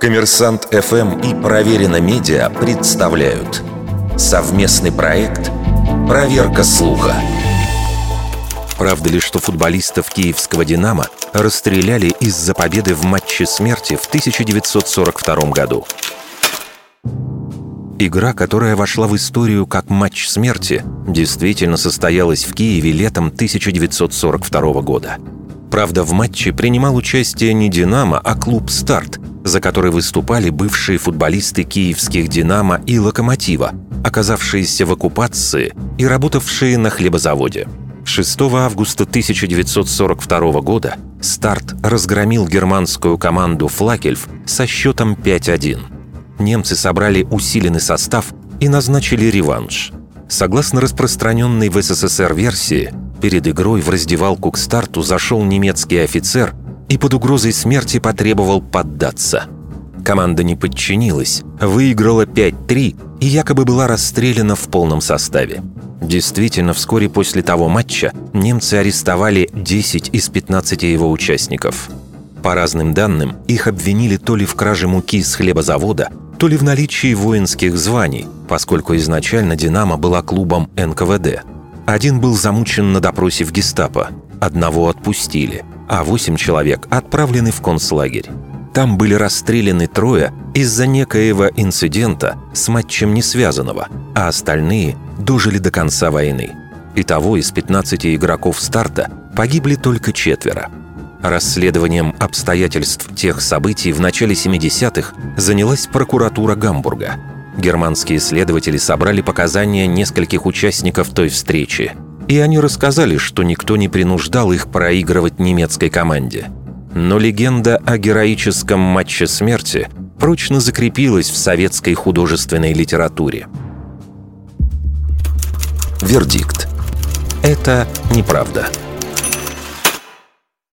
Коммерсант ФМ и Проверено Медиа представляют совместный проект «Проверка слуха». Правда ли, что футболистов киевского «Динамо» расстреляли из-за победы в матче смерти в 1942 году? Игра, которая вошла в историю как матч смерти, действительно состоялась в Киеве летом 1942 года. Правда, в матче принимал участие не «Динамо», а клуб «Старт», за который выступали бывшие футболисты киевских «Динамо» и «Локомотива», оказавшиеся в оккупации и работавшие на хлебозаводе. 6 августа 1942 года «Старт» разгромил германскую команду «Флакельф» со счетом 5-1 немцы собрали усиленный состав и назначили реванш. Согласно распространенной в СССР версии, перед игрой в раздевалку к старту зашел немецкий офицер и под угрозой смерти потребовал поддаться. Команда не подчинилась, выиграла 5-3 и якобы была расстреляна в полном составе. Действительно, вскоре после того матча немцы арестовали 10 из 15 его участников. По разным данным, их обвинили то ли в краже муки с хлебозавода, то ли в наличии воинских званий, поскольку изначально «Динамо» была клубом НКВД. Один был замучен на допросе в гестапо, одного отпустили, а восемь человек отправлены в концлагерь. Там были расстреляны трое из-за некоего инцидента с матчем не связанного, а остальные дожили до конца войны. Итого из 15 игроков старта погибли только четверо – Расследованием обстоятельств тех событий в начале 70-х занялась прокуратура Гамбурга. Германские следователи собрали показания нескольких участников той встречи. И они рассказали, что никто не принуждал их проигрывать немецкой команде. Но легенда о героическом матче смерти прочно закрепилась в советской художественной литературе. Вердикт. Это неправда.